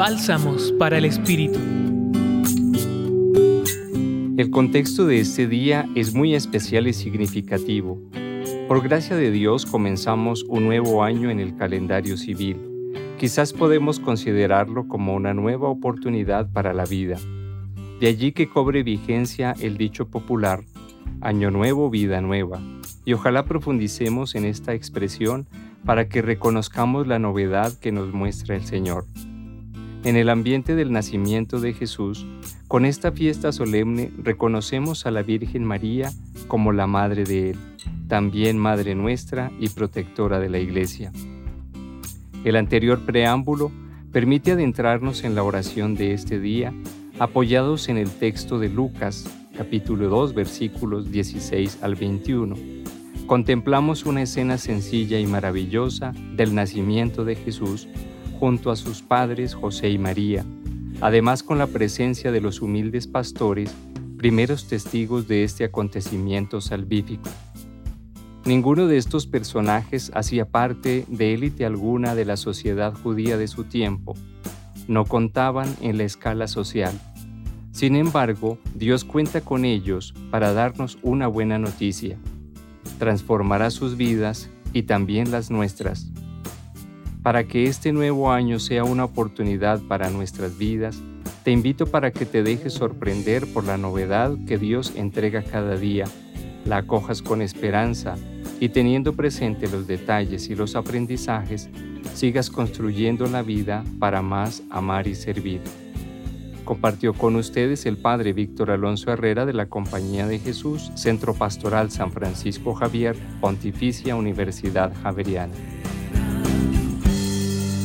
Bálsamos para el Espíritu. El contexto de este día es muy especial y significativo. Por gracia de Dios comenzamos un nuevo año en el calendario civil. Quizás podemos considerarlo como una nueva oportunidad para la vida. De allí que cobre vigencia el dicho popular, Año nuevo, vida nueva. Y ojalá profundicemos en esta expresión para que reconozcamos la novedad que nos muestra el Señor. En el ambiente del nacimiento de Jesús, con esta fiesta solemne reconocemos a la Virgen María como la Madre de Él, también Madre nuestra y protectora de la Iglesia. El anterior preámbulo permite adentrarnos en la oración de este día, apoyados en el texto de Lucas, capítulo 2, versículos 16 al 21 contemplamos una escena sencilla y maravillosa del nacimiento de Jesús junto a sus padres José y María, además con la presencia de los humildes pastores, primeros testigos de este acontecimiento salvífico. Ninguno de estos personajes hacía parte de élite alguna de la sociedad judía de su tiempo, no contaban en la escala social. Sin embargo, Dios cuenta con ellos para darnos una buena noticia transformará sus vidas y también las nuestras. Para que este nuevo año sea una oportunidad para nuestras vidas, te invito para que te dejes sorprender por la novedad que Dios entrega cada día, la acojas con esperanza y teniendo presente los detalles y los aprendizajes, sigas construyendo la vida para más amar y servir. Compartió con ustedes el Padre Víctor Alonso Herrera de la Compañía de Jesús, Centro Pastoral San Francisco Javier, Pontificia Universidad Javeriana.